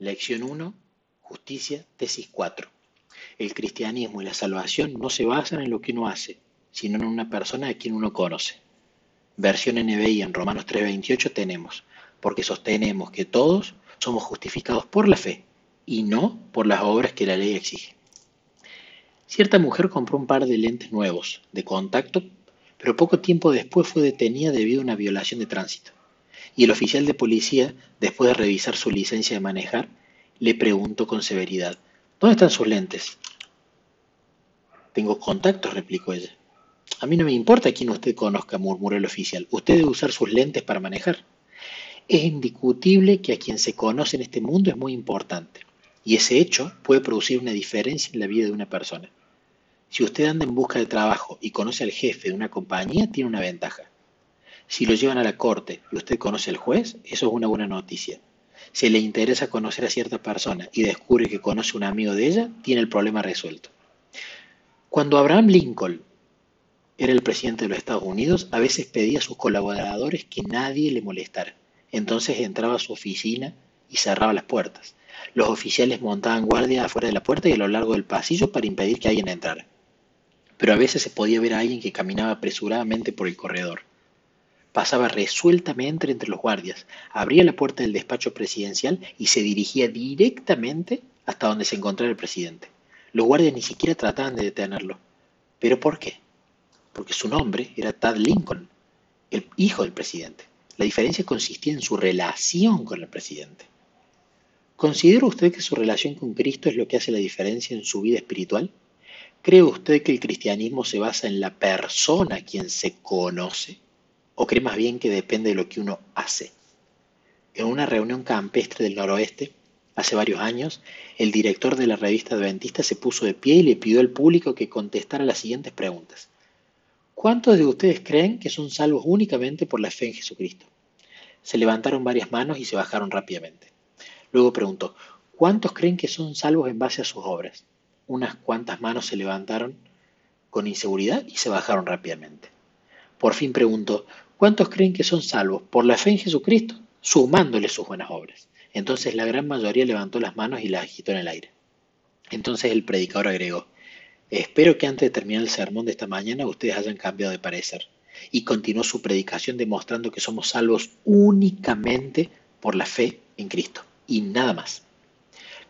Lección 1. Justicia, tesis 4. El cristianismo y la salvación no se basan en lo que uno hace, sino en una persona a quien uno conoce. Versión NBI en Romanos 3:28 tenemos, porque sostenemos que todos somos justificados por la fe y no por las obras que la ley exige. Cierta mujer compró un par de lentes nuevos, de contacto, pero poco tiempo después fue detenida debido a una violación de tránsito y el oficial de policía, después de revisar su licencia de manejar, le preguntó con severidad, ¿Dónde están sus lentes? Tengo contactos, replicó ella. A mí no me importa quién usted conozca, murmuró el oficial. Usted debe usar sus lentes para manejar. Es indiscutible que a quien se conoce en este mundo es muy importante, y ese hecho puede producir una diferencia en la vida de una persona. Si usted anda en busca de trabajo y conoce al jefe de una compañía, tiene una ventaja. Si lo llevan a la corte y usted conoce al juez, eso es una buena noticia. Si le interesa conocer a cierta persona y descubre que conoce un amigo de ella, tiene el problema resuelto. Cuando Abraham Lincoln era el presidente de los Estados Unidos, a veces pedía a sus colaboradores que nadie le molestara. Entonces entraba a su oficina y cerraba las puertas. Los oficiales montaban guardia afuera de la puerta y a lo largo del pasillo para impedir que alguien entrara. Pero a veces se podía ver a alguien que caminaba apresuradamente por el corredor. Pasaba resueltamente entre los guardias, abría la puerta del despacho presidencial y se dirigía directamente hasta donde se encontraba el presidente. Los guardias ni siquiera trataban de detenerlo. ¿Pero por qué? Porque su nombre era Tad Lincoln, el hijo del presidente. La diferencia consistía en su relación con el presidente. ¿Considera usted que su relación con Cristo es lo que hace la diferencia en su vida espiritual? ¿Cree usted que el cristianismo se basa en la persona a quien se conoce? ¿O cree más bien que depende de lo que uno hace? En una reunión campestre del noroeste, hace varios años, el director de la revista Adventista se puso de pie y le pidió al público que contestara las siguientes preguntas. ¿Cuántos de ustedes creen que son salvos únicamente por la fe en Jesucristo? Se levantaron varias manos y se bajaron rápidamente. Luego preguntó, ¿cuántos creen que son salvos en base a sus obras? Unas cuantas manos se levantaron con inseguridad y se bajaron rápidamente. Por fin preguntó, ¿Cuántos creen que son salvos por la fe en Jesucristo, sumándole sus buenas obras? Entonces la gran mayoría levantó las manos y las agitó en el aire. Entonces el predicador agregó, espero que antes de terminar el sermón de esta mañana ustedes hayan cambiado de parecer. Y continuó su predicación demostrando que somos salvos únicamente por la fe en Cristo y nada más.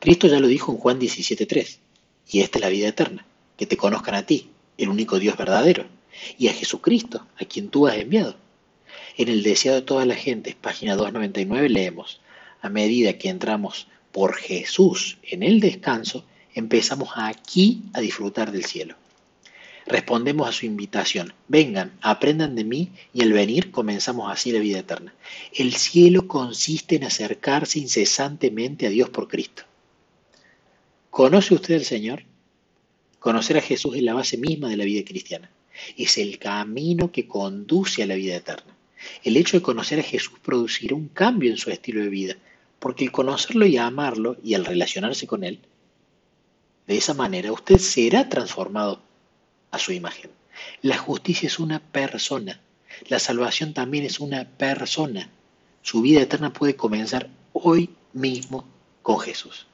Cristo ya lo dijo en Juan 17.3, y esta es la vida eterna, que te conozcan a ti, el único Dios verdadero, y a Jesucristo, a quien tú has enviado. En el deseo de toda la gente, página 299, leemos, a medida que entramos por Jesús en el descanso, empezamos aquí a disfrutar del cielo. Respondemos a su invitación, vengan, aprendan de mí y al venir comenzamos así la vida eterna. El cielo consiste en acercarse incesantemente a Dios por Cristo. ¿Conoce usted al Señor? Conocer a Jesús es la base misma de la vida cristiana. Es el camino que conduce a la vida eterna. El hecho de conocer a Jesús producirá un cambio en su estilo de vida, porque el conocerlo y amarlo y al relacionarse con Él, de esa manera usted será transformado a su imagen. La justicia es una persona, la salvación también es una persona. Su vida eterna puede comenzar hoy mismo con Jesús.